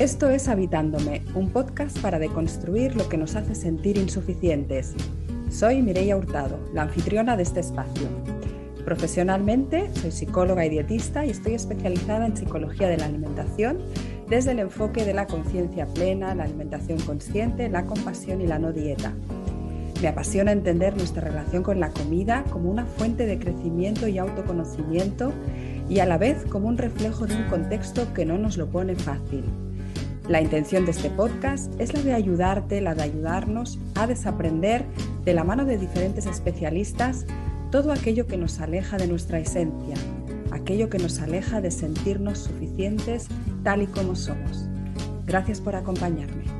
Esto es Habitándome, un podcast para deconstruir lo que nos hace sentir insuficientes. Soy Mireia Hurtado, la anfitriona de este espacio. Profesionalmente soy psicóloga y dietista y estoy especializada en psicología de la alimentación desde el enfoque de la conciencia plena, la alimentación consciente, la compasión y la no dieta. Me apasiona entender nuestra relación con la comida como una fuente de crecimiento y autoconocimiento y a la vez como un reflejo de un contexto que no nos lo pone fácil. La intención de este podcast es la de ayudarte, la de ayudarnos a desaprender de la mano de diferentes especialistas todo aquello que nos aleja de nuestra esencia, aquello que nos aleja de sentirnos suficientes tal y como somos. Gracias por acompañarme.